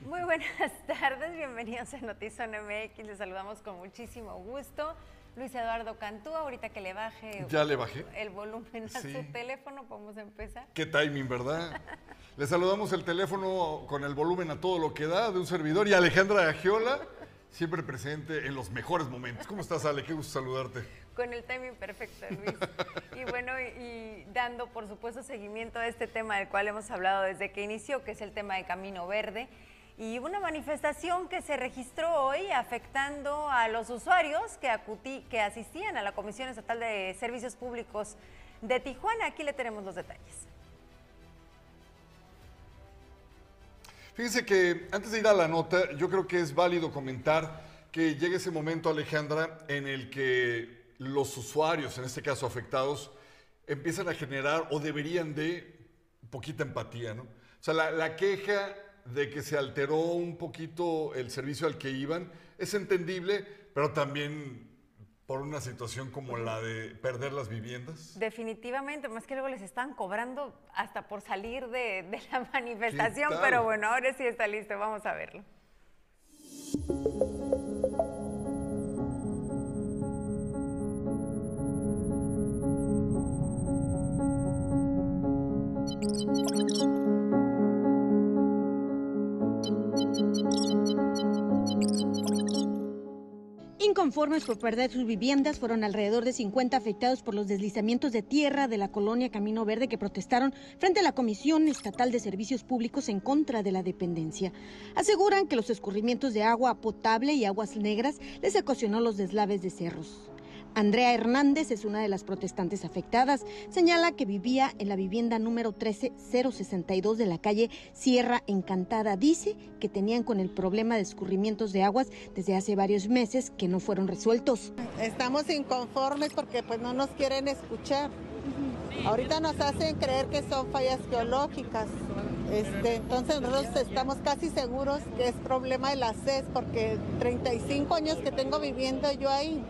Muy buenas tardes, bienvenidos a Notizón MX, les saludamos con muchísimo gusto. Luis Eduardo Cantú, ahorita que le baje Ya le bajé. el volumen a Sí. su teléfono, podemos empezar. Qué timing, ¿verdad? Le saludamos el teléfono con el volumen a todo lo que da de un servidor y Alejandra Agiola, siempre presente en los mejores momentos. ¿Cómo estás, Ale? Qué gusto saludarte. Con el timing perfecto, Luis. Y bueno, y, y dando por supuesto seguimiento a este tema del cual hemos hablado desde que inició, que es el tema de Camino Verde. Y una manifestación que se registró hoy afectando a los usuarios que, acuti- que asistían a la Comisión Estatal de Servicios Públicos de Tijuana. Aquí le tenemos los detalles. Fíjense que antes de ir a la nota, yo creo que es válido comentar que llega ese momento, Alejandra, en el que los usuarios, en este caso afectados, empiezan a generar o deberían de poquita empatía, ¿no? O sea, la, la queja de que se alteró un poquito el servicio al que iban es entendible, pero también por una situación como la de perder las viviendas. Definitivamente, más que luego les están cobrando hasta por salir de, de la manifestación, pero bueno, ahora sí está listo, vamos a verlo. Inconformes por perder sus viviendas, fueron alrededor de 50 afectados por los deslizamientos de tierra de la colonia Camino Verde que protestaron frente a la Comisión Estatal de Servicios Públicos en contra de la dependencia. Aseguran que los escurrimientos de agua potable y aguas negras les ocasionó los deslaves de cerros. Andrea Hernández es una de las protestantes afectadas. Señala que vivía en la vivienda número 13062 de la calle Sierra Encantada. Dice que tenían con el problema de escurrimientos de aguas desde hace varios meses que no fueron resueltos. Estamos inconformes porque pues no nos quieren escuchar. Ahorita nos hacen creer que son fallas geológicas. Este, entonces nosotros estamos casi seguros que es problema de la CES porque 35 años que tengo viviendo yo ahí.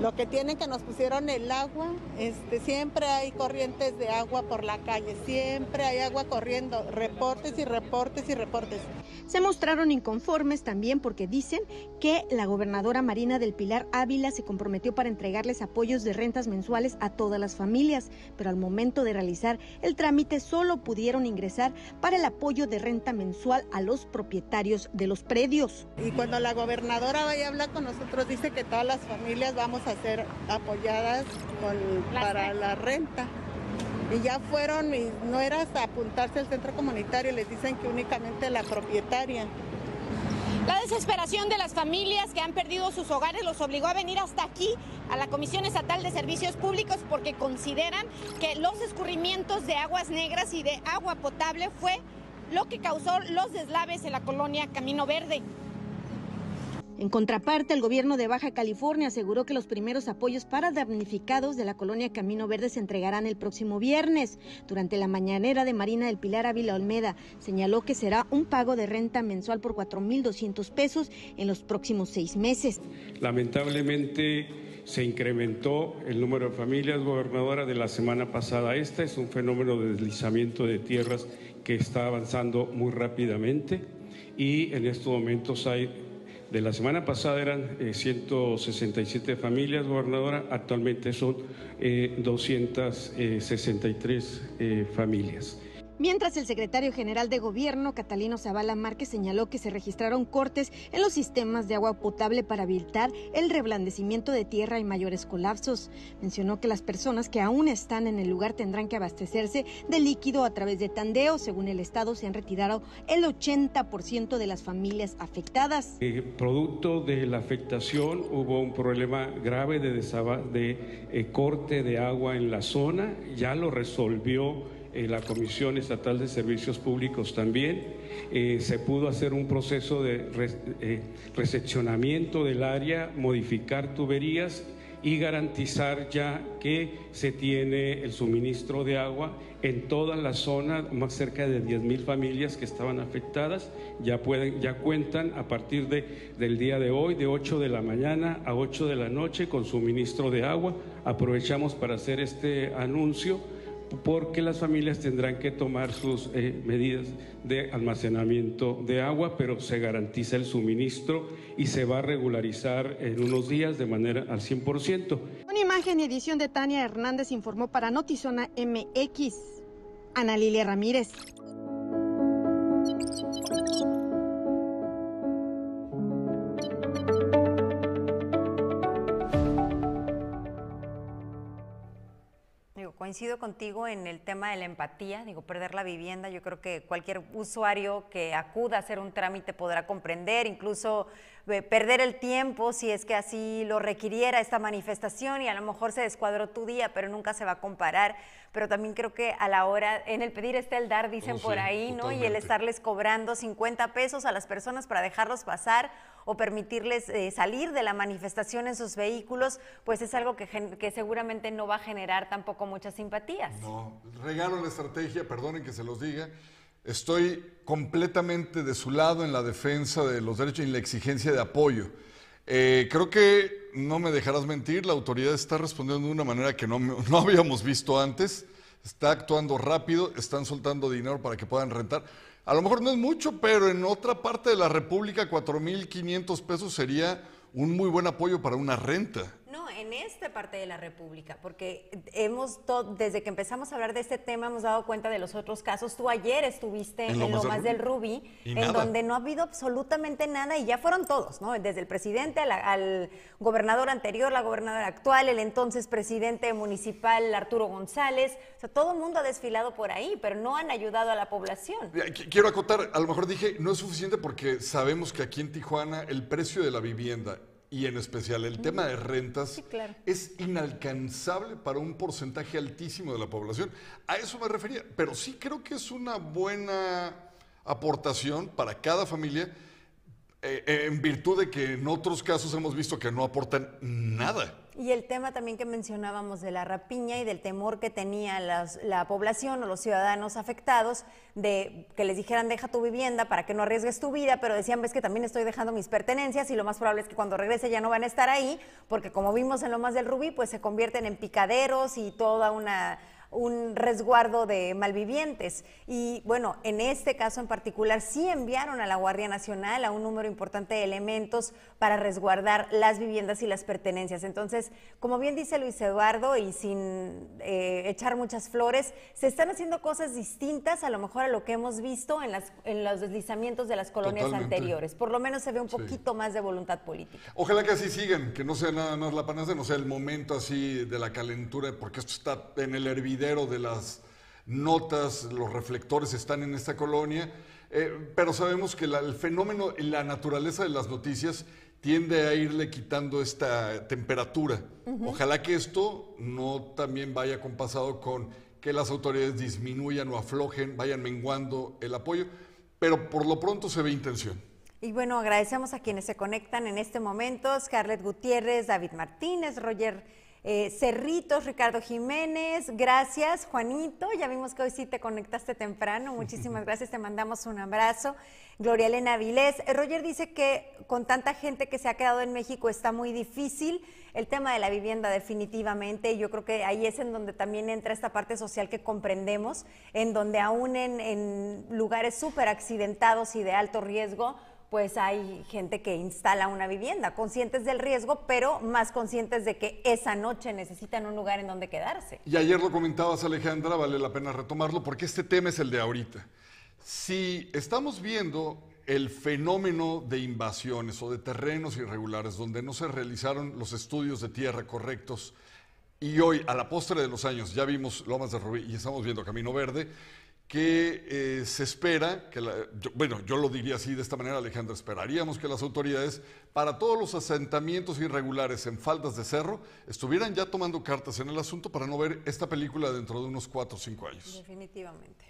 Lo que tienen que nos pusieron el agua, este, siempre hay corrientes de agua por la calle, siempre hay agua corriendo, reportes y reportes y reportes. Se mostraron inconformes también porque dicen que la gobernadora Marina del Pilar Ávila se comprometió para entregarles apoyos de rentas mensuales a todas las familias, pero al momento de realizar el trámite solo pudieron ingresar para el apoyo de renta mensual a los propietarios de los predios. Y cuando la gobernadora vaya a hablar con nosotros, dice que todas las familias vamos a ser apoyadas con- para la renta. Y ya fueron, y no era hasta apuntarse al centro comunitario, les dicen que únicamente la propietaria. La desesperación de las familias que han perdido sus hogares los obligó a venir hasta aquí, a la Comisión Estatal de Servicios Públicos, porque consideran que los escurrimientos de aguas negras y de agua potable fue lo que causó los deslaves en la colonia Camino Verde. En contraparte, el gobierno de Baja California aseguró que los primeros apoyos para damnificados de la colonia Camino Verde se entregarán el próximo viernes. Durante la mañanera de Marina del Pilar Ávila Olmeda, señaló que será un pago de renta mensual por 4.200 pesos en los próximos seis meses. Lamentablemente se incrementó el número de familias gobernadora de la semana pasada. Este es un fenómeno de deslizamiento de tierras que está avanzando muy rápidamente y en estos momentos hay, de la semana pasada eran eh, 167 familias gobernadora, actualmente son eh, 263 eh, familias. Mientras el secretario general de gobierno, Catalino Zavala Márquez, señaló que se registraron cortes en los sistemas de agua potable para evitar el reblandecimiento de tierra y mayores colapsos. Mencionó que las personas que aún están en el lugar tendrán que abastecerse de líquido a través de tandeo. Según el Estado, se han retirado el 80% de las familias afectadas. Eh, producto de la afectación hubo un problema grave de, eh, corte de agua en la zona, ya lo resolvió eh, la Comisión Estatal de Servicios Públicos también. Eh, se pudo hacer un proceso de eh, recepcionamiento del área, modificar tuberías y garantizar ya que se tiene el suministro de agua en toda la zona, más cerca de 10.000 familias que estaban afectadas, ya, pueden, ya cuentan a partir de, del día de hoy, de 8 de la mañana a 8 de la noche, con suministro de agua. Aprovechamos para hacer este anuncio porque las familias tendrán que tomar sus eh, medidas de almacenamiento de agua, pero se garantiza el suministro y se va a regularizar en unos días de manera al 100%. Una imagen y edición de Tania Hernández informó para Notizona MX. Ana Lilia Ramírez. Coincido contigo en el tema de la empatía, digo, perder la vivienda, yo creo que cualquier usuario que acuda a hacer un trámite podrá comprender, incluso perder el tiempo si es que así lo requiriera esta manifestación y a lo mejor se descuadró tu día, pero nunca se va a comparar. Pero también creo que a la hora, en el pedir está el dar, dicen oh, por ahí, ¿no? Y el estarles cobrando 50 pesos a las personas para dejarlos pasar o permitirles eh, salir de la manifestación en sus vehículos, pues es algo que, que seguramente no va a generar tampoco muchas simpatías. No, regalo la estrategia, perdonen que se los diga, Estoy completamente de su lado en la defensa de los derechos y en la exigencia de apoyo. Eh, creo que no me dejarás mentir, la autoridad está respondiendo de una manera que no, no habíamos visto antes. Está actuando rápido, están soltando dinero para que puedan rentar. A lo mejor no es mucho, pero en otra parte de la República 4.500 pesos sería un muy buen apoyo para una renta en esta parte de la República, porque hemos, desde que empezamos a hablar de este tema, hemos dado cuenta de los otros casos. Tú ayer estuviste en, lo más del Rubí, en donde no ha habido absolutamente nada y ya fueron todos, ¿no? Desde el presidente al, gobernador anterior, la gobernadora actual, el entonces presidente municipal Arturo González. O sea, todo el mundo ha desfilado por ahí, pero no han ayudado a la población. Quiero acotar, a lo mejor dije, no es suficiente porque sabemos que aquí en Tijuana el precio de la vivienda y en especial el tema de rentas es inalcanzable para un porcentaje altísimo de la población. A eso me refería, pero sí creo que es una buena aportación para cada familia eh, eh, en virtud de que en otros casos hemos visto que no aportan nada. Y el tema también que mencionábamos de la rapiña y del temor que tenía la población o los ciudadanos afectados de que les dijeran deja tu vivienda para que no arriesgues tu vida, pero decían ves que también estoy dejando mis pertenencias y lo más probable es que cuando regrese ya no van a estar ahí, porque como vimos en lo más del Rubí, pues se convierten en picaderos y toda una un resguardo de malvivientes. Y bueno, en este caso en particular sí enviaron a la Guardia Nacional a un número importante de elementos para resguardar las viviendas y las pertenencias. Entonces, como bien dice Luis Eduardo, y sin eh, echar muchas flores, se están haciendo cosas distintas a lo mejor a lo que hemos visto en, las, en los deslizamientos de las colonias anteriores. Por lo menos se ve un poquito más de voluntad política. Ojalá que así sigan, que no sea nada más la panacea, no sea el momento así de la calentura, porque esto está en el hervidero de las notas, los reflectores están en esta colonia, eh, pero sabemos que el fenómeno y la naturaleza de las noticias tiende a irle quitando esta temperatura. Ojalá que esto no también vaya compasado con que las autoridades disminuyan o aflojen, vayan menguando el apoyo, pero por lo pronto se ve intención. Y bueno, agradecemos a quienes se conectan en este momento, Scarlett Gutiérrez, David Martínez, Roger eh, Cerritos, Ricardo Jiménez, gracias, Juanito, ya vimos que hoy sí te conectaste temprano, muchísimas gracias, te mandamos un abrazo. Gloria Elena Vilés, eh, Roger dice que con tanta gente que se ha quedado en México está muy difícil el tema de la vivienda definitivamente, y yo creo que ahí es en donde también entra esta parte social que comprendemos, en donde aún en, en lugares súper accidentados y de alto riesgo, pues hay gente que instala una vivienda, conscientes del riesgo, pero más conscientes de que esa noche necesitan un lugar en donde quedarse. Y ayer lo comentabas, Alejandra, vale la pena retomarlo, porque este tema es el de ahorita. Si estamos viendo el fenómeno de invasiones o de terrenos irregulares donde no se realizaron los estudios de tierra correctos, y hoy, a la postre de los años, ya vimos Lomas de Rubí y estamos viendo Camino Verde, que eh, se espera, que bueno, yo lo diría así de esta manera, Alejandro, esperaríamos que las autoridades, para todos los asentamientos irregulares en faldas de cerro, estuvieran ya tomando cartas en el asunto para no ver esta película dentro de unos cuatro o cinco años. Definitivamente.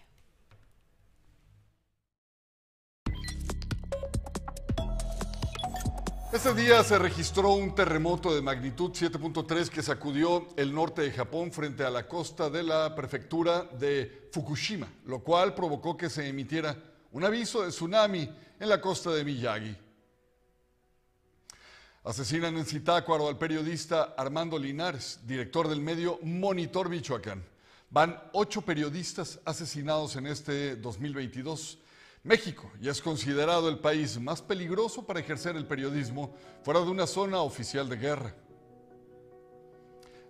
Este día se registró un terremoto de magnitud 7.3 que sacudió el norte de Japón frente a la costa de la prefectura de Fukushima, lo cual provocó que se emitiera un aviso de tsunami en la costa de Miyagi. Asesinan en Zitácuaro al periodista Armando Linares, director del medio Monitor Michoacán. Van ocho periodistas asesinados en este 2022. México ya es considerado el país más peligroso para ejercer el periodismo fuera de una zona oficial de guerra.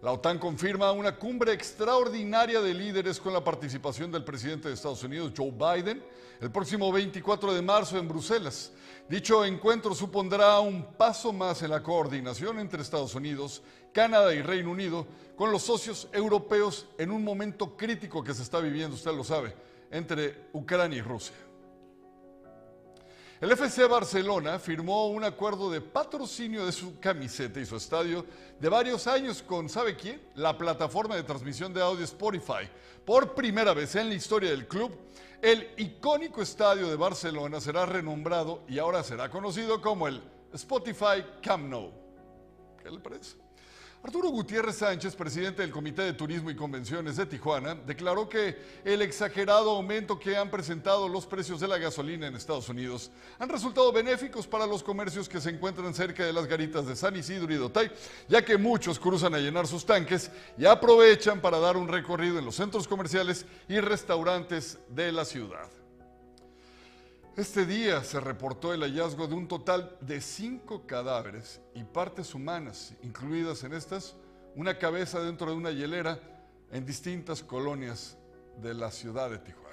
La OTAN confirma una cumbre extraordinaria de líderes con la participación del presidente de Estados Unidos, Joe Biden, el próximo 24 de marzo en Bruselas. Dicho encuentro supondrá un paso más en la coordinación entre Estados Unidos, Canadá y Reino Unido con los socios europeos en un momento crítico que se está viviendo, usted lo sabe, entre Ucrania y Rusia. El FC Barcelona firmó un acuerdo de patrocinio de su camiseta y su estadio de varios años con, ¿sabe quién? La plataforma de transmisión de audio Spotify. Por primera vez en la historia del club, el icónico estadio de Barcelona será renombrado y ahora será conocido como el Spotify Camp Nou. ¿Qué le parece? Arturo Gutiérrez Sánchez, presidente del Comité de Turismo y Convenciones de Tijuana, declaró que el exagerado aumento que han presentado los precios de la gasolina en Estados Unidos han resultado benéficos para los comercios que se encuentran cerca de las garitas de San Isidro y Dotay, ya que muchos cruzan a llenar sus tanques y aprovechan para dar un recorrido en los centros comerciales y restaurantes de la ciudad. Este día se reportó el hallazgo de un total de cinco cadáveres y partes humanas, incluidas en estas una cabeza dentro de una hielera en distintas colonias de la ciudad de Tijuana.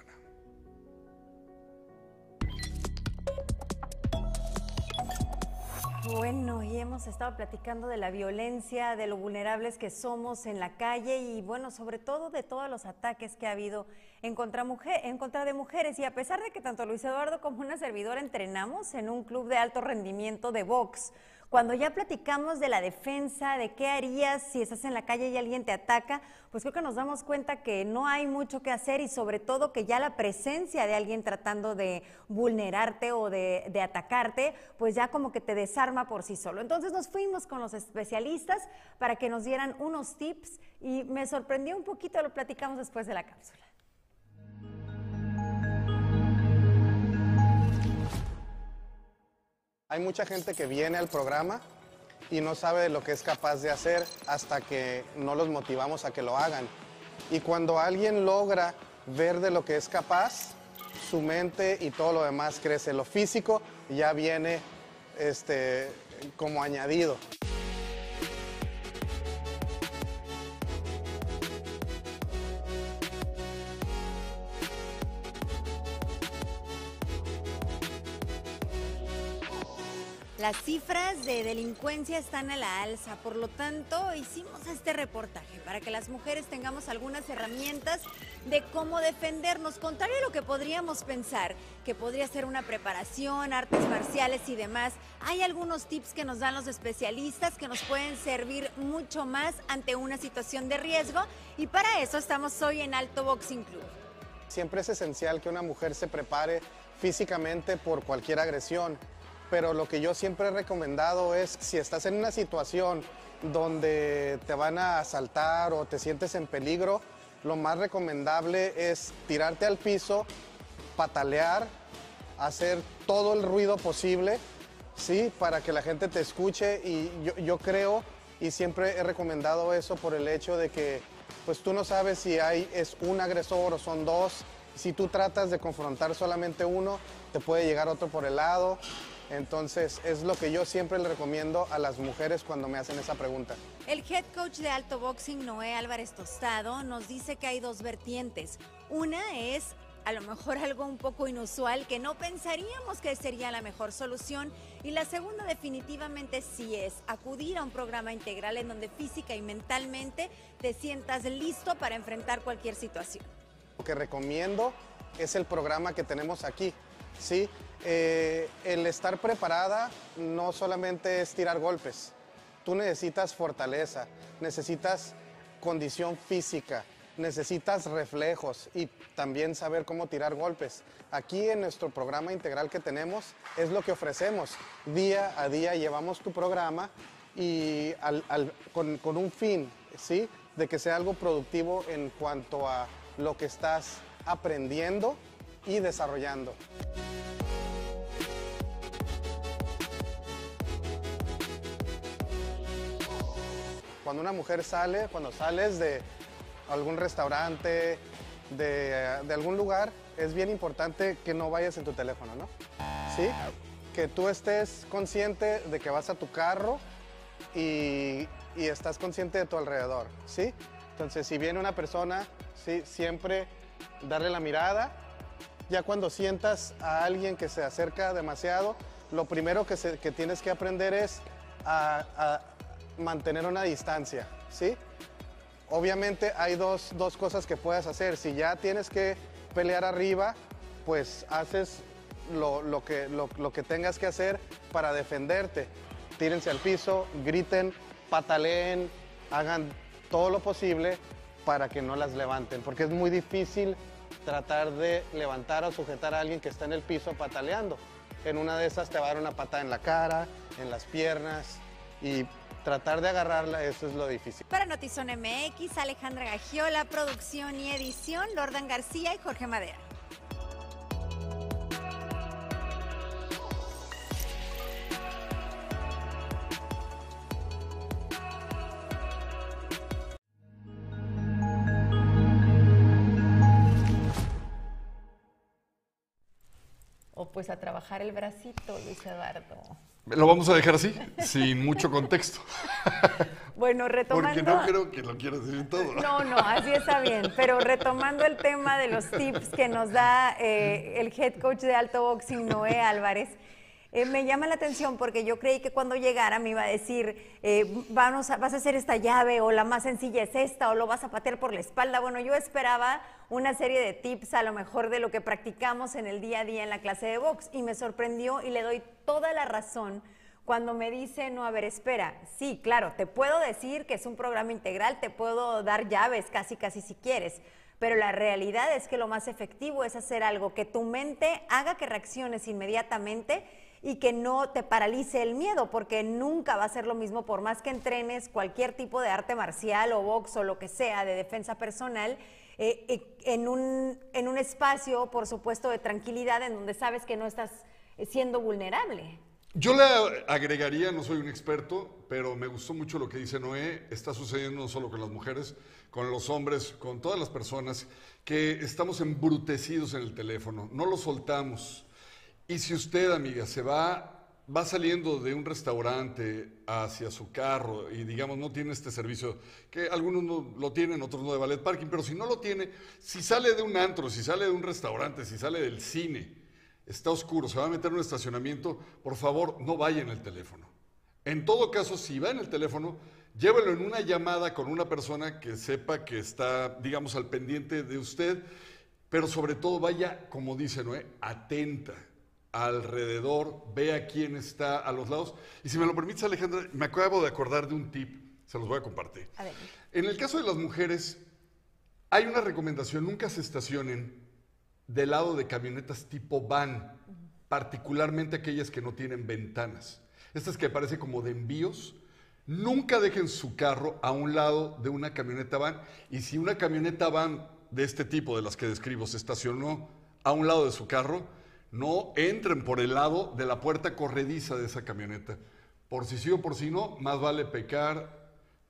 Bueno, y hemos estado platicando de la violencia, de lo vulnerables que somos en la calle y bueno, sobre todo de todos los ataques que ha habido en contra, en contra de mujeres. Y a pesar de que tanto Luis Eduardo como una servidora entrenamos en un club de alto rendimiento de box, cuando ya platicamos de la defensa, de qué harías si estás en la calle y alguien te ataca, pues creo que nos damos cuenta que no hay mucho que hacer y sobre todo que ya la presencia de alguien tratando de vulnerarte o de, de atacarte, pues ya como que te desarma por sí solo. Entonces nos fuimos con los especialistas para que nos dieran unos tips y me sorprendió un poquito, lo platicamos después de la cápsula. Hay mucha gente que viene al programa y no sabe lo que es capaz de hacer hasta que no los motivamos a que lo hagan. Y cuando alguien logra ver de lo que es capaz, su mente y todo lo demás crece. Lo físico ya viene este, como añadido. Las cifras de delincuencia están a la alza, por lo tanto hicimos este reportaje para que las mujeres tengamos algunas herramientas de cómo defendernos, contrario a lo que podríamos pensar, que podría ser una preparación, artes marciales y demás. Hay algunos tips que nos dan los especialistas que nos pueden servir mucho más ante una situación de riesgo y para eso estamos hoy en Alto Boxing Club. Siempre es esencial que una mujer se prepare físicamente por cualquier agresión pero lo que yo siempre he recomendado es si estás en una situación donde te van a asaltar o te sientes en peligro, lo más recomendable es tirarte al piso, patalear, hacer todo el ruido posible, ¿sí? Para que la gente te escuche y yo, creo y siempre he recomendado eso por el hecho de que pues tú no sabes si hay, es un agresor o son dos. Si tú tratas de confrontar solamente uno, te puede llegar otro por el lado. Entonces, es lo que yo siempre le recomiendo a las mujeres cuando me hacen esa pregunta. El head coach de alto boxing, Noé Álvarez Tostado, nos dice que hay dos vertientes. Una es a lo mejor algo un poco inusual que no pensaríamos que sería la mejor solución. Y la segunda definitivamente sí es acudir a un programa integral en donde física y mentalmente te sientas listo para enfrentar cualquier situación. Lo que recomiendo es el programa que tenemos aquí. ¿Sí? Eh, el estar preparada no solamente es tirar golpes, tú necesitas fortaleza, necesitas condición física, necesitas reflejos y también saber cómo tirar golpes. Aquí en nuestro programa integral que tenemos es lo que ofrecemos. Día a día llevamos tu programa y con, con, un fin, ¿sí? De que sea algo productivo en cuanto a lo que estás aprendiendo y desarrollando. Cuando una mujer sale, cuando sales de algún restaurante, de, algún lugar, es bien importante que no vayas en tu teléfono, ¿no? ¿Sí? Que tú estés consciente de que vas a tu carro y, y estás consciente de tu alrededor, ¿sí? Entonces, si viene una persona, ¿sí? Siempre darle la mirada. Ya cuando sientas a alguien que se acerca demasiado, lo primero que, que tienes que aprender es a mantener una distancia, ¿sí? Obviamente hay dos, cosas que puedes hacer. Si ya tienes que pelear arriba, pues haces lo, que, lo, que tengas que hacer para defenderte. Tírense al piso, griten, pataleen, hagan todo lo posible para que no las levanten, porque es muy difícil tratar de levantar o sujetar a alguien que está en el piso pataleando. En una de esas te va a dar una patada en la cara, en las piernas y tratar de agarrarla, eso es lo difícil. Para Notizón MX, Alejandra Gagiola, producción y edición, Lordan García y Jorge Madera. O pues a trabajar el bracito, Luis Eduardo. Lo vamos a dejar así, sin mucho contexto. Bueno, retomando... Porque no creo que lo quieras decir todo. No, no, así está bien. Pero retomando el tema de los tips que nos da eh, el head coach de alto boxing, Noé Álvarez, eh, me llama la atención porque yo creí que cuando llegara me iba a decir, eh, vamos vas a hacer esta llave o la más sencilla es esta o lo vas a patear por la espalda. Bueno, yo esperaba una serie de tips a lo mejor de lo que practicamos en el día a día en la clase de box y me sorprendió y le doy toda la razón cuando me dice, no, a ver, espera, sí, claro, te puedo decir que es un programa integral, te puedo dar llaves casi, casi si quieres, pero la realidad es que lo más efectivo es hacer algo que tu mente haga que reacciones inmediatamente y que no te paralice el miedo, porque nunca va a ser lo mismo por más que entrenes cualquier tipo de arte marcial o box o lo que sea de defensa personal. Eh, eh, en, un, en un espacio, por supuesto, de tranquilidad en donde sabes que no estás siendo vulnerable. Yo le agregaría, no soy un experto, pero me gustó mucho lo que dice Noé, está sucediendo no solo con las mujeres, con los hombres, con todas las personas, que estamos embrutecidos en el teléfono, no lo soltamos. Y si usted, amiga, se va, va saliendo de un restaurante hacia su carro y digamos no tiene este servicio, que algunos no lo tienen, otros no de ballet parking, pero si no lo tiene, si sale de un antro, si sale de un restaurante, si sale del cine, está oscuro, se va a meter en un estacionamiento, por favor, no vaya en el teléfono. En todo caso, si va en el teléfono, llévelo en una llamada con una persona que sepa que está, digamos, al pendiente de usted, pero sobre todo vaya, como dice Noé, atenta alrededor, vea quién está a los lados. Y si me lo permites, Alejandra, me acabo de acordar de un tip, se los voy a compartir. En el caso de las mujeres, hay una recomendación, nunca se estacionen del lado de camionetas tipo van, particularmente aquellas que no tienen ventanas. Estas que parecen como de envíos, nunca dejen su carro a un lado de una camioneta van. Y si una camioneta van de este tipo, de las que describo, se estacionó a un lado de su carro, no entren por el lado de la puerta corrediza de esa camioneta. Por si sí o por si no, más vale pecar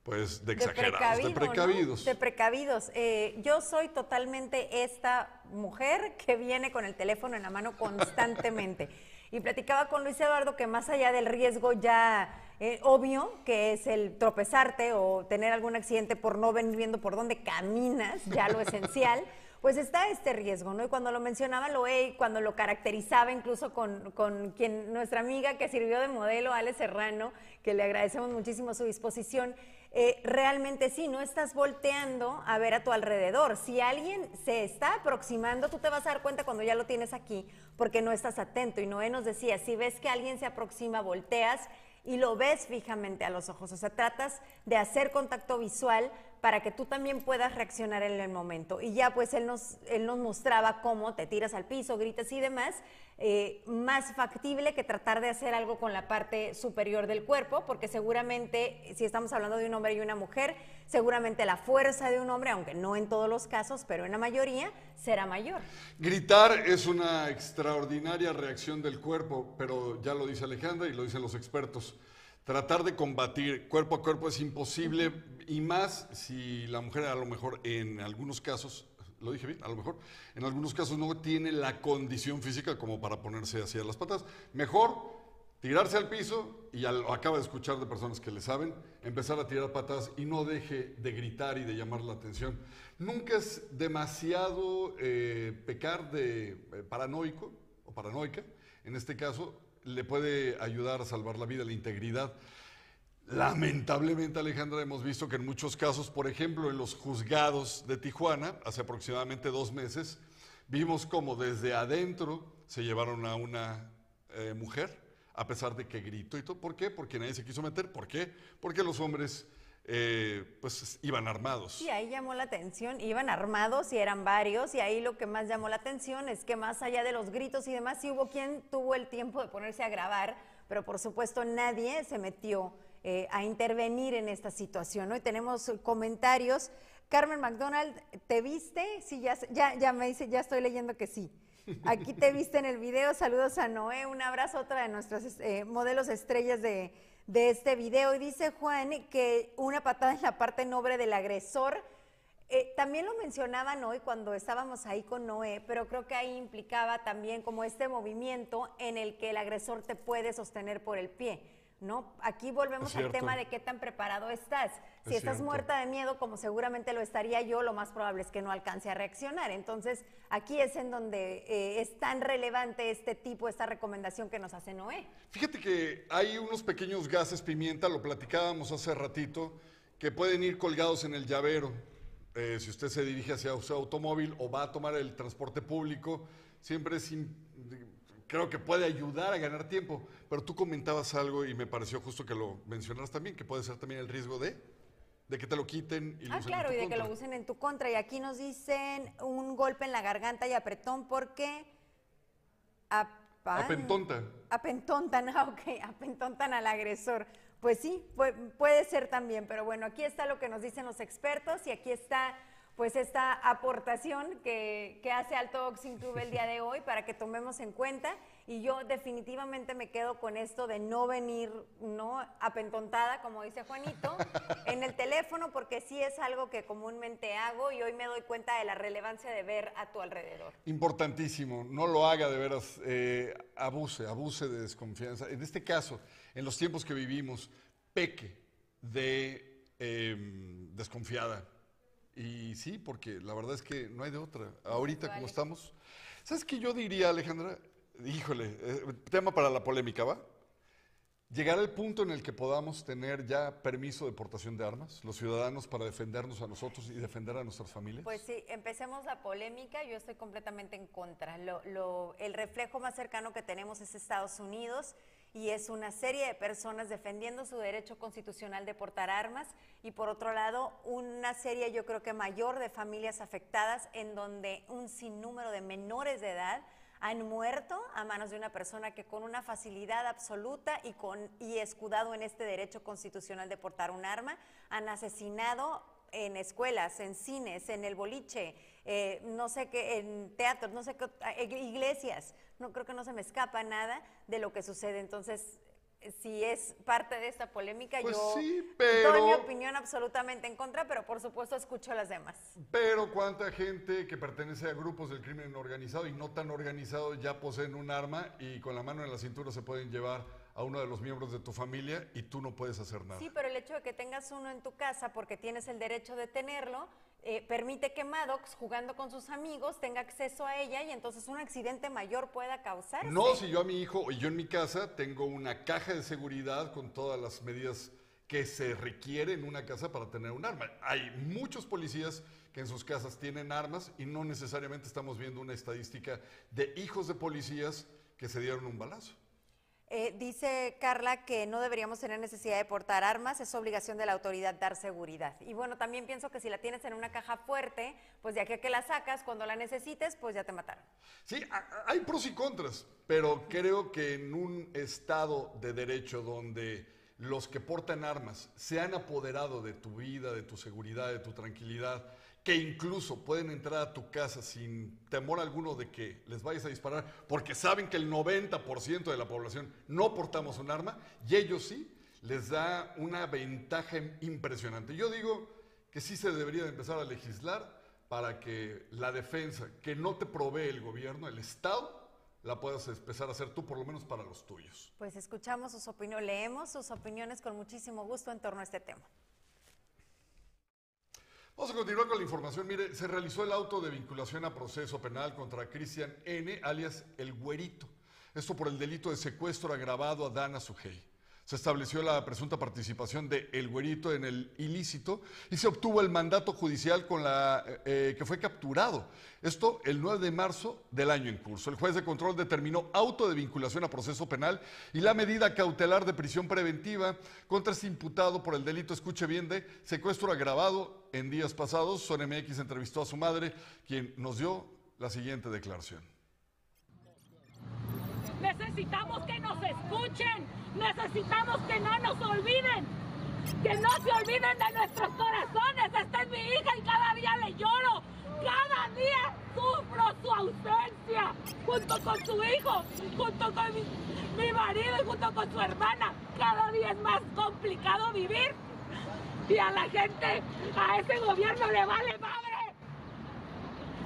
pues de exagerados, de, precavidos. De precavidos. Eh, yo soy totalmente esta mujer que viene con el teléfono en la mano constantemente. y platicaba con Luis Eduardo que más allá del riesgo ya eh, obvio, que es el tropezarte o tener algún accidente por no venir viendo por dónde caminas, ya lo esencial pues está este riesgo, ¿no? Y cuando lo mencionaba Loey, cuando lo caracterizaba incluso con, con, quien, nuestra amiga que sirvió de modelo, Ale Serrano, que le agradecemos muchísimo su disposición, eh, realmente sí, no estás volteando a ver a tu alrededor. Si alguien se está aproximando, tú te vas a dar cuenta cuando ya lo tienes aquí, porque no estás atento. Y Noé nos decía, si ves que alguien se aproxima, volteas y lo ves fijamente a los ojos. O sea, tratas de hacer contacto visual para que tú también puedas reaccionar en el momento. Y ya pues él nos, él nos mostraba cómo te tiras al piso, gritas y demás, eh, más factible que tratar de hacer algo con la parte superior del cuerpo, porque seguramente, si estamos hablando de un hombre y una mujer, seguramente la fuerza de un hombre, aunque no en todos los casos, pero en la mayoría, será mayor. Gritar es una extraordinaria reacción del cuerpo, pero ya lo dice Alejandra y lo dicen los expertos. Tratar de combatir cuerpo a cuerpo es imposible y más si la mujer a lo mejor en algunos casos, lo dije bien, a lo mejor en algunos casos no tiene la condición física como para ponerse así a las patas. Mejor tirarse al piso y al, acaba de escuchar de personas que le saben, empezar a tirar patas y no deje de gritar y de llamar la atención. Nunca es demasiado eh, pecar de eh, paranoico o paranoica, en este caso le puede ayudar a salvar la vida, la integridad. Lamentablemente, Alejandra, hemos visto que en muchos casos, por ejemplo, en los juzgados de Tijuana, hace aproximadamente dos meses, vimos como desde adentro se llevaron a una eh, mujer, a pesar de que gritó y todo. ¿Por qué? Porque nadie se quiso meter. ¿Por qué? Porque los hombres eh, pues iban armados. Y ahí llamó la atención, iban armados y eran varios, y ahí lo que más llamó la atención es que más allá de los gritos y demás, sí hubo quien tuvo el tiempo de ponerse a grabar, pero por supuesto nadie se metió eh, a intervenir en esta situación. Hoy tenemos comentarios. Carmen McDonald, ¿te viste? Sí, ya, me dice, ya estoy leyendo que sí. Aquí te viste en el video. Saludos a Noé. Un abrazo otra de nuestros eh, modelos estrellas de, de este video. Y dice Juan que una patada en la parte noble del agresor. Eh, también lo mencionaban hoy cuando estábamos ahí con Noé, pero creo que ahí implicaba también como este movimiento en el que el agresor te puede sostener por el pie. ¿no? Aquí volvemos al tema de qué tan preparado estás. Si estás muerta de miedo, como seguramente lo estaría yo, lo más probable es que no alcance a reaccionar. Entonces, aquí es en donde eh, es tan relevante este tipo, esta recomendación que nos hace Noé. Fíjate que hay unos pequeños gases pimienta, lo platicábamos hace ratito, que pueden ir colgados en el llavero. Eh, si usted se dirige hacia su automóvil o va a tomar el transporte público, siempre es creo que puede ayudar a ganar tiempo. Pero tú comentabas algo y me pareció justo que lo mencionaras también, que puede ser también el riesgo de, de que te lo quiten y lo ah, claro, y de que lo usen en tu contra. Y aquí nos dicen un golpe en la garganta y apretón porque... apentontan. Apentontan, ah, ok, apentontan al agresor. Pues sí, puede ser también, pero bueno, aquí está lo que nos dicen los expertos y aquí está pues esta aportación que, hace Alto Oxing Club el día de hoy para que tomemos en cuenta. Y yo definitivamente me quedo con esto de no venir no apentontada, como dice Juanito, en el teléfono, porque sí es algo que comúnmente hago y hoy me doy cuenta de la relevancia de ver a tu alrededor. Importantísimo, no lo haga de veras, eh, abuse, abuse de desconfianza. En este caso, en los tiempos que vivimos, peque de em, desconfiada y sí, porque la verdad es que no hay de otra. Ahorita como estamos. ¿Sabes qué yo diría, Alejandra? Híjole, eh, tema para la polémica, ¿va? Llegar al punto en el que podamos tener ya permiso de portación de armas, los ciudadanos, para defendernos a nosotros y defender a nuestras familias. Pues sí, empecemos la polémica. Yo estoy completamente en contra. El reflejo más cercano que tenemos es Estados Unidos y es una serie de personas defendiendo su derecho constitucional de portar armas y por otro lado una serie yo creo que mayor de familias afectadas en donde un sinnúmero de menores de edad han muerto a manos de una persona que con una facilidad absoluta y, con, y escudado en este derecho constitucional de portar un arma, han asesinado en escuelas, en cines, en el boliche, eh, no sé qué, en teatros, no sé qué, eh, iglesias. No creo que no se me escapa nada de lo que sucede. Entonces, si es parte de esta polémica, pues yo pero, doy mi opinión absolutamente en contra, pero por supuesto escucho a las demás. Pero cuánta gente que pertenece a grupos del crimen organizado y no tan organizado ya poseen un arma y con la mano en la cintura se pueden llevar a uno de los miembros de tu familia y tú no puedes hacer nada. Sí, pero el hecho de que tengas uno en tu casa porque tienes el derecho de tenerlo, eh, permite que Maddox, jugando con sus amigos, tenga acceso a ella y entonces un accidente mayor pueda causarse. No, si yo a mi hijo y yo en mi casa tengo una caja de seguridad con todas las medidas que se requieren en una casa para tener un arma. Hay muchos policías que en sus casas tienen armas y no necesariamente estamos viendo una estadística de hijos de policías que se dieron un balazo. Eh, dice Carla que no deberíamos tener necesidad de portar armas, es obligación de la autoridad dar seguridad. Y bueno, también pienso que si la tienes en una caja fuerte, pues ya que, que la sacas, cuando la necesites, pues ya te mataron. Sí, hay pros y contras, pero creo que en un estado de derecho donde los que portan armas se han apoderado de tu vida, de tu seguridad, de tu tranquilidad, que incluso pueden entrar a tu casa sin temor alguno de que les vayas a disparar, porque saben que el 90% de la población no portamos un arma, y ellos sí, les da una ventaja impresionante. Yo digo que sí se debería de empezar a legislar para que la defensa que no te provee el gobierno, el Estado, la puedas empezar a hacer tú, por lo menos para los tuyos. Pues escuchamos sus opiniones, leemos sus opiniones con muchísimo gusto en torno a este tema. Vamos a continuar con la información. Mire, se realizó el auto de vinculación a proceso penal contra Cristian N., alias El Güerito. Esto por el delito de secuestro agravado a Dana Sujei. Se estableció la presunta participación de El Güerito en el ilícito y se obtuvo el mandato judicial con la eh, que fue capturado. Esto el 9 de marzo del año en curso. El juez de control determinó auto de vinculación a proceso penal y la medida cautelar de prisión preventiva contra este imputado por el delito, escuche bien, de secuestro agravado. En días pasados, Son MX entrevistó a su madre, quien nos dio la siguiente declaración. Necesitamos que nos escuchen Necesitamos que no nos olviden, que no se olviden de nuestros corazones. Esta es mi hija y cada día le lloro. Cada día sufro su ausencia junto con su hijo, junto con mi, marido y junto con su hermana. Cada día es más complicado vivir y a la gente, a ese gobierno le vale madre.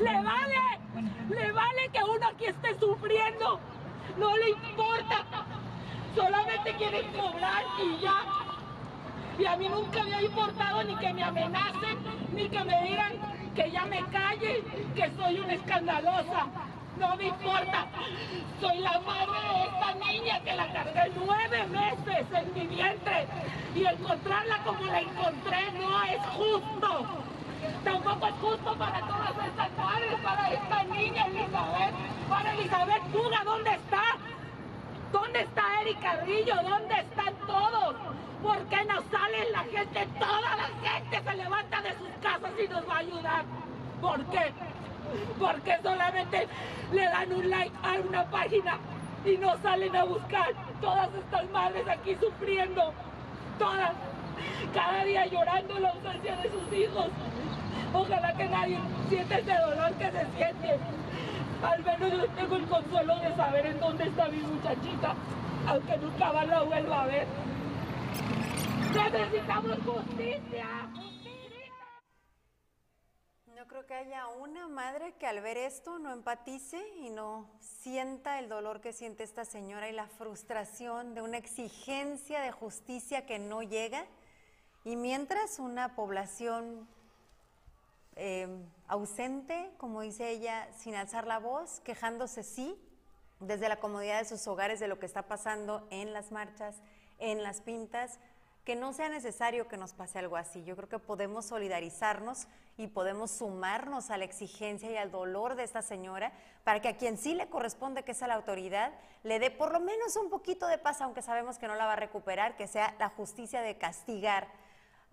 Le vale, le vale que uno aquí esté sufriendo. No le importa solamente quieren cobrar y ya. Y a mí nunca me ha importado ni que me amenacen, ni que me digan que ya me calle, que soy una escandalosa. No me importa. Soy la madre de esta niña que la cargué nueve meses en mi vientre. Y encontrarla como la encontré no es justo. Tampoco es justo para todas estas madres, para esta niña Elizabeth. Para Elizabeth Puga, ¿dónde está? ¿Dónde está Eric Carrillo? ¿Dónde están todos? ¿Por qué no sale la gente? Toda la gente se levanta de sus casas y nos va a ayudar. ¿Por qué? Porque solamente le dan un like a una página y no salen a buscar. Todas estas madres aquí sufriendo. Todas. Cada día llorando la ausencia de sus hijos. Ojalá que nadie siente ese dolor que se siente. Al menos yo tengo el consuelo de saber en dónde está mi muchachita, aunque nunca más la vuelva a ver. Necesitamos justicia. No creo que haya una madre que al ver esto no empatice y no sienta el dolor que siente esta señora y la frustración de una exigencia de justicia que no llega. Y mientras una población Em, ausente, como dice ella, sin alzar la voz, quejándose sí, desde la comodidad de sus hogares de lo que está pasando en las marchas, en las pintas, que no sea necesario que nos pase algo así. Yo creo que podemos solidarizarnos y podemos sumarnos a la exigencia y al dolor de esta señora para que a quien sí le corresponde, que es a la autoridad, le dé por lo menos un poquito de paz, aunque sabemos que no la va a recuperar, que sea la justicia de castigar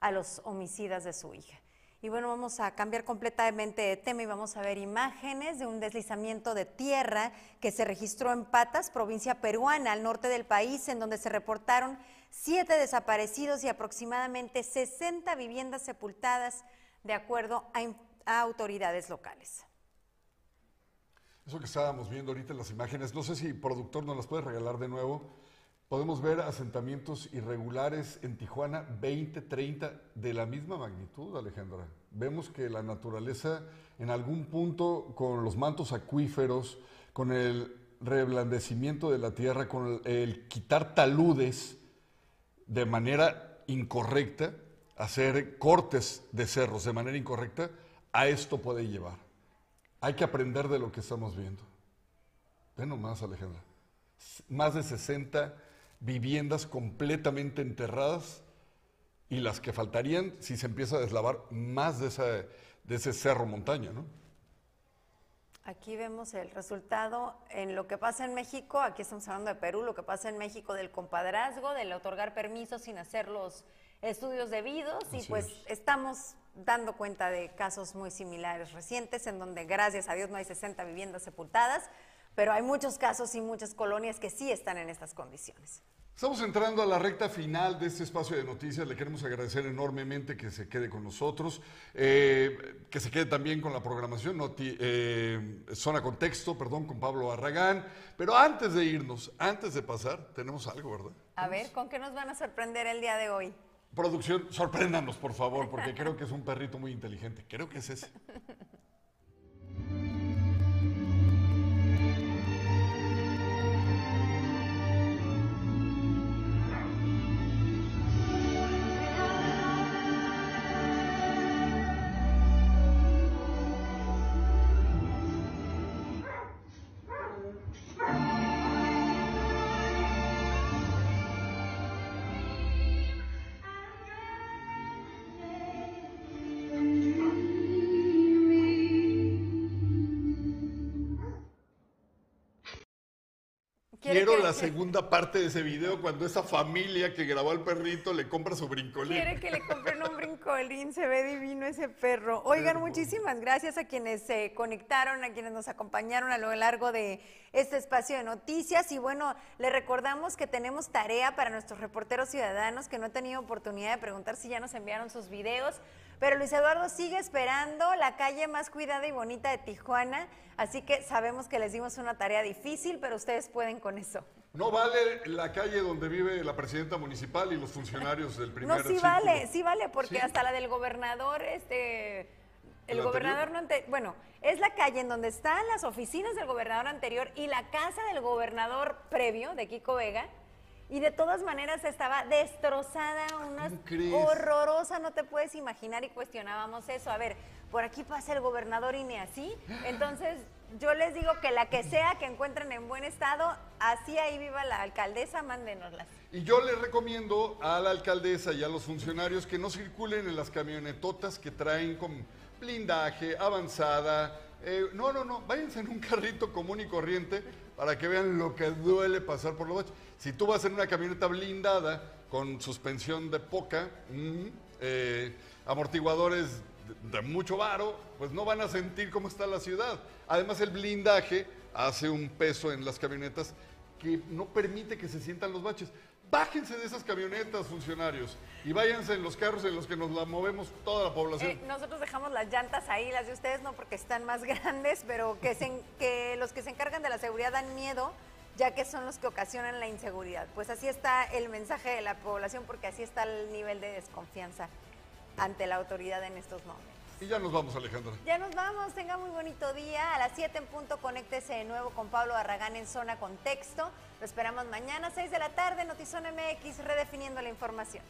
a los homicidas de su hija. Y bueno, vamos a cambiar completamente de tema y vamos a ver imágenes de un deslizamiento de tierra que se registró en Patas, provincia peruana, al norte del país, en donde se reportaron siete desaparecidos y aproximadamente 60 viviendas sepultadas, de acuerdo a, autoridades locales. Eso que estábamos viendo ahorita en las imágenes, no sé si productor nos las puede regalar de nuevo. Podemos ver asentamientos irregulares en Tijuana, 20, 30, de la misma magnitud, Alejandra. Vemos que la naturaleza, en algún punto, con los mantos acuíferos, con el reblandecimiento de la tierra, con el, quitar taludes de manera incorrecta, hacer cortes de cerros de manera incorrecta, a esto puede llevar. Hay que aprender de lo que estamos viendo. Ve nomás, Alejandra. Más de 60 viviendas completamente enterradas y las que faltarían si se empieza a deslavar más de, ese cerro montaña, ¿no? Aquí vemos el resultado en lo que pasa en México, aquí estamos hablando de Perú, lo que pasa en México del compadrazgo, del otorgar permisos sin hacer los estudios debidos y pues es. estamos dando cuenta de casos muy similares recientes en donde gracias a Dios no hay 60 viviendas sepultadas, pero hay muchos casos y muchas colonias que sí están en estas condiciones. Estamos entrando a la recta final de este espacio de noticias. Le queremos agradecer enormemente que se quede con nosotros, eh, que se quede también con la programación Noti- eh, Zona Contexto, perdón, con Pablo Arragán. Pero antes de irnos, antes de pasar, tenemos algo, ¿verdad? A ver, ¿con qué nos van a sorprender el día de hoy? Producción, sorpréndanos, por favor, porque creo que es un perrito muy inteligente. Creo que es ese. segunda parte de ese video cuando esa familia que grabó al perrito le compra su brincolín. Quiere que le compren un brincolín, se ve divino ese perro. Oigan, muchísimas gracias a quienes se conectaron, a quienes nos acompañaron a lo largo de este espacio de noticias. Y bueno, le recordamos que tenemos tarea para nuestros reporteros ciudadanos que no han tenido oportunidad de preguntar si ya nos enviaron sus videos. Pero Luis Eduardo sigue esperando la calle más cuidada y bonita de Tijuana. Así que sabemos que les dimos una tarea difícil, pero ustedes pueden con eso. No vale la calle donde vive la presidenta municipal y los funcionarios del primer No, sí círculo. vale, sí vale, porque Sí. hasta la del gobernador, este, el ¿El gobernador no, ante- bueno, es la calle en donde están las oficinas del gobernador anterior y la casa del gobernador previo, de Kiko Vega, y de todas maneras estaba destrozada, una horrorosa, no te puedes imaginar, y cuestionábamos eso. A ver, por aquí pasa el gobernador y ni así. Entonces, yo les digo que la que sea que encuentren en buen estado, así ahí viva la alcaldesa, mándenoslas. Y yo le recomiendo a la alcaldesa y a los funcionarios que no circulen en las camionetotas que traen con blindaje, avanzada. eh, no, no, no, váyanse en un carrito común y corriente para que vean lo que duele pasar por los baches. Si tú vas en una camioneta blindada con suspensión de poca, mm, eh, amortiguadores de, mucho varo, pues no van a sentir cómo está la ciudad. Además el blindaje hace un peso en las camionetas que no permite que se sientan los baches. Bájense de esas camionetas, funcionarios, y váyanse en los carros en los que nos la movemos toda la población. Eh, nosotros dejamos las llantas ahí, las de ustedes no porque están más grandes, pero que los que se encargan de la seguridad dan miedo, ya que son los que ocasionan la inseguridad. Pues así está el mensaje de la población, porque así está el nivel de desconfianza ante la autoridad en estos momentos. Y ya nos vamos, Alejandra. Ya nos vamos, tenga muy bonito día. A las 7 en punto, conéctese de nuevo con Pablo Barragán en Zona Contexto. Lo esperamos mañana, 6 de la tarde, Notizón MX, redefiniendo la información.